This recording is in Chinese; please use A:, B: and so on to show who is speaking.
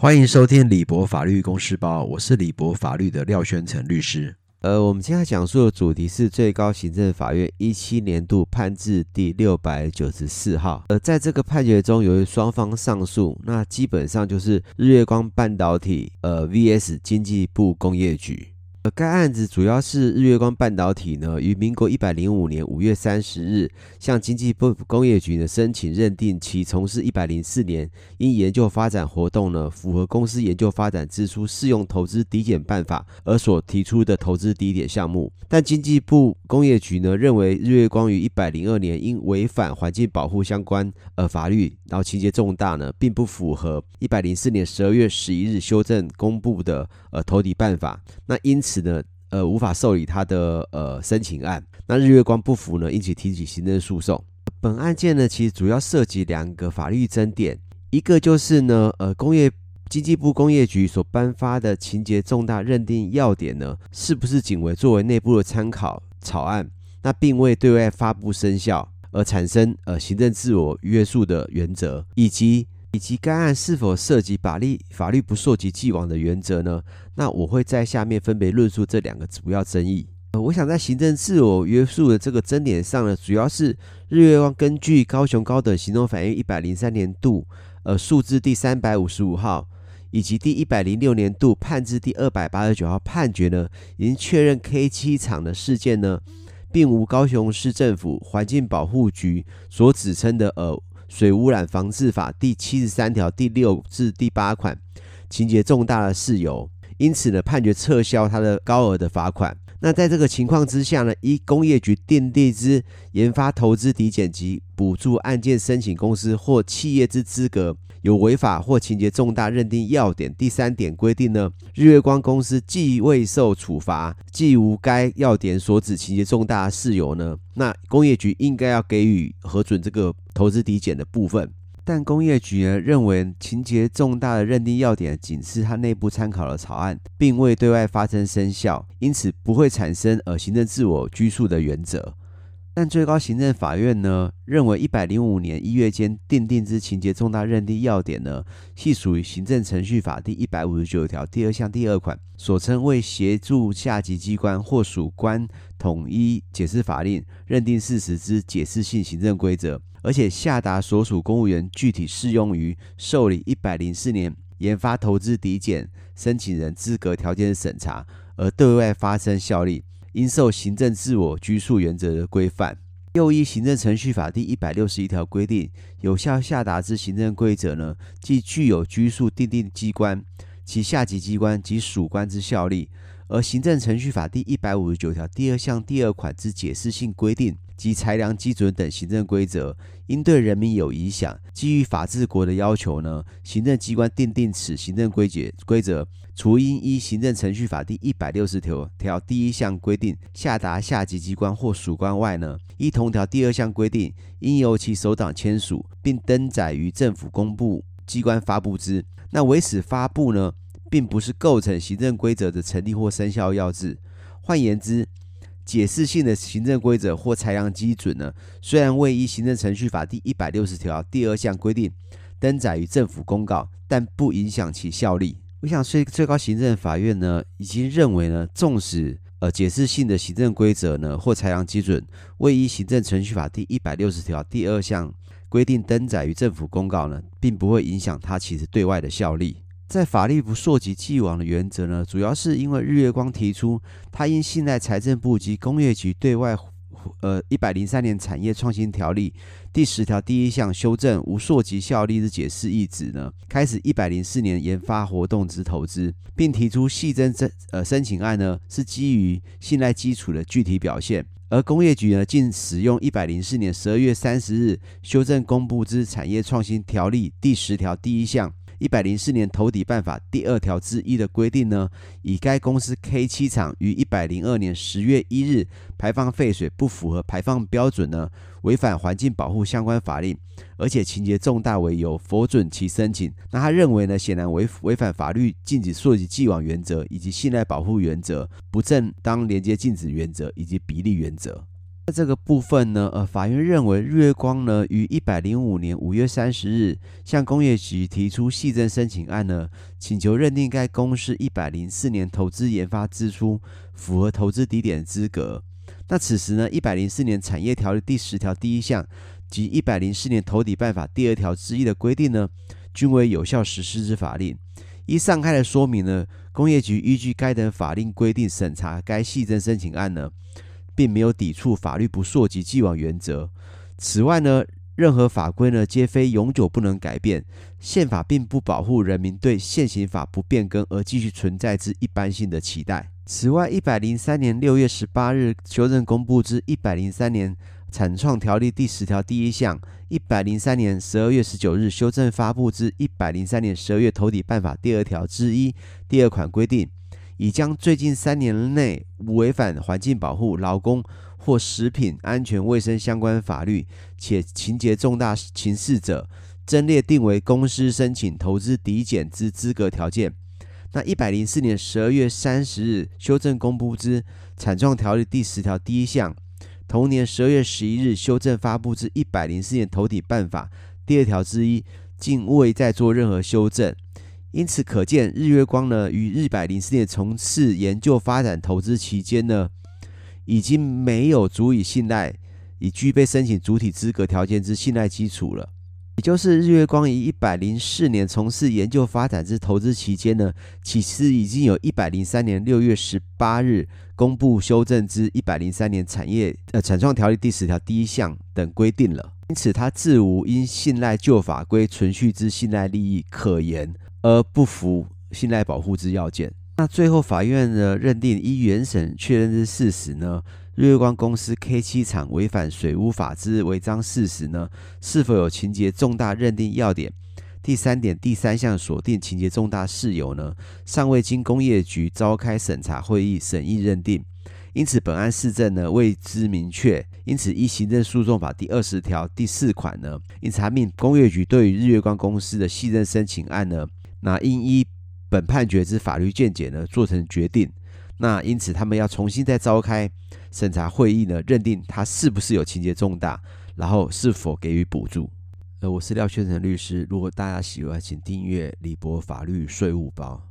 A: 欢迎收听李博法律公司包，我是李博法律的廖宣成律师。
B: 呃，我们今天讲述的主题是最高行政法院一七年度判字第六百九十四号。呃，在这个判决中，由于双方上诉，那基本上就是日月光半导体呃 VS 经济部工业局。呃，该案子主要是日月光半导体呢，于民国一百零五年五月三十日向经济部工业局呢申请认定其从事一百零四年因研究发展活动呢符合公司研究发展支出适用投资抵减办法而所提出的投资抵减项目，但经济部工业局呢认为日月光于一百零二年因违反环境保护相关呃法律，然后情节重大呢，并不符合一百零四年十二月十一日修正公布的呃投抵办法，那因此。此呢，呃，无法受理他的呃申请案。那日月光不服呢，因此提起行政诉讼。本案件呢，其实主要涉及两个法律争点，一个就是呢，呃，工业经济部工业局所颁发的情节重大认定要点呢，是不是仅为作为内部的参考草案，那并未对外发布生效，而产生呃行政自我约束的原则，以及。以及该案是否涉及法律法律不溯及既往的原则呢？那我会在下面分别论述这两个主要争议。呃，我想在行政自我约束的这个争点上呢，主要是日月光根据高雄高等行政法院一百零三年度呃数字第三百五十五号，以及第一百零六年度判字第二百八十九号判决呢，已经确认 K 七厂的事件呢，并无高雄市政府环境保护局所指称的呃。水污染防治法第七十三条第六至第八款，情节重大的事由，因此呢，判决撤销他的高额的罚款。那在这个情况之下呢，依工业局奠定之研发投资抵减及补助案件申请公司或企业之资格。有违法或情节重大认定要点第三点规定呢，日月光公司既未受处罚，既无该要点所指情节重大事由呢，那工业局应该要给予核准这个投资抵减的部分。但工业局呢认为情节重大的认定要点仅是他内部参考的草案，并未对外发生生效，因此不会产生呃行政自我拘束的原则。但最高行政法院呢认为，一百零五年一月间订定之情节重大认定要点呢，系属于行政程序法第一百五十九条第二项第二款所称为协助下级机关或属官统一解释法令、认定事实之解释性行政规则，而且下达所属公务员具体适用于受理一百零四年研发投资抵减申请人资格条件审查而对外发生效力。应受行政自我拘束原则的规范。又依行政程序法第一百六十一条规定，有效下达之行政规则呢，即具有拘束定定机关、其下级机关及属官之效力。而行政程序法第一百五十九条第二项第二款之解释性规定及裁量基准等行政规则，应对人民有影响。基于法治国的要求呢，行政机关订定此行政规则规则，除应依行政程序法第一百六十条条第一项规定下达下级机关或属官外呢，依同条第二项规定，应由其首长签署，并登载于政府公布机关发布之。那为此发布呢？并不是构成行政规则的成立或生效要旨。换言之，解释性的行政规则或裁量基准呢，虽然未依行政程序法第一百六十条第二项规定登载于政府公告，但不影响其效力。我想最最高行政法院呢，已经认为呢，纵使呃解释性的行政规则呢或裁量基准未依行政程序法第一百六十条第二项规定登载于政府公告呢，并不会影响它其实对外的效力。在法律不溯及既往的原则呢，主要是因为日月光提出，他因信赖财政部及工业局对外，呃一百零三年产业创新条例第十条第一项修正无溯及效力之解释意旨呢，开始一百零四年研发活动之投资，并提出细征申呃申请案呢是基于信赖基础的具体表现，而工业局呢竟使用一百零四年十二月三十日修正公布之产业创新条例第十条第一项。一百零四年投抵办法第二条之一的规定呢，以该公司 K 七厂于一百零二年十月一日排放废水不符合排放标准呢，违反环境保护相关法令，而且情节重大为由否准其申请。那他认为呢，显然违违反法律禁止溯及既往原则以及信赖保护原则、不正当连接禁止原则以及比例原则。在这个部分呢，呃，法院认为日月光呢于一百零五年五月三十日向工业局提出细增申请案呢，请求认定该公司一百零四年投资研发支出符合投资抵点资格。那此时呢，一百零四年产业条例第十条第一项及一百零四年投抵办法第二条之一的规定呢，均为有效实施之法令。依上开的说明呢，工业局依据该等法令规定审查该细增申请案呢。并没有抵触法律不溯及既往原则。此外呢，任何法规呢，皆非永久不能改变。宪法并不保护人民对现行法不变更而继续存在之一般性的期待。此外，一百零三年六月十八日修正公布之一百零三年产创条例第十条第一项，一百零三年十二月十九日修正发布之一百零三年十二月投抵办法第二条之一第二款规定。已将最近三年内违反环境保护、劳工或食品安全卫生相关法律且情节重大情事者，增列定为公司申请投资抵减之资格条件。那一百零四年十二月三十日修正公布之产状条例第十条第一项，同年十二月十一日修正发布之一百零四年投抵办法第二条之一，竟未再做任何修正。因此可见，日月光呢于日百零四年从事研究发展投资期间呢，已经没有足以信赖、已具备申请主体资格条件之信赖基础了。也就是日月光于一百零四年从事研究发展之投资期间呢，其实已经有一百零三年六月十八日公布修正之一百零三年产业呃产创条例第十条第一项等规定了。因此，它自无因信赖旧法规存续之信赖利益可言。而不符信赖保护之要件。那最后法院呢认定依原审确认之事实呢，日月光公司 K 七厂违反水污法之违章事实呢，是否有情节重大认定要点？第三点第三项锁定情节重大事由呢，尚未经工业局召开审查会议审议认定，因此本案事证呢未知明确。因此依行政诉讼法第二十条第四款呢，因查命工业局对于日月光公司的系任申请案呢。那应依本判决之法律见解呢，做成决定。那因此他们要重新再召开审查会议呢，认定他是不是有情节重大，然后是否给予补助。呃，我是廖宣成律师。如果大家喜欢，请订阅李博法律税务包。